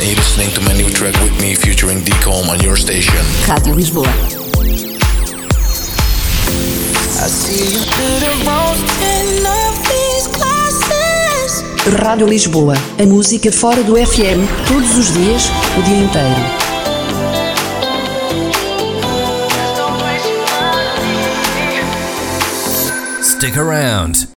And you're listening to my new track with me featuring Decom on your station. Rádio Lisboa. Rádio Lisboa. A música fora do FM, todos os dias, o dia inteiro. Stick around.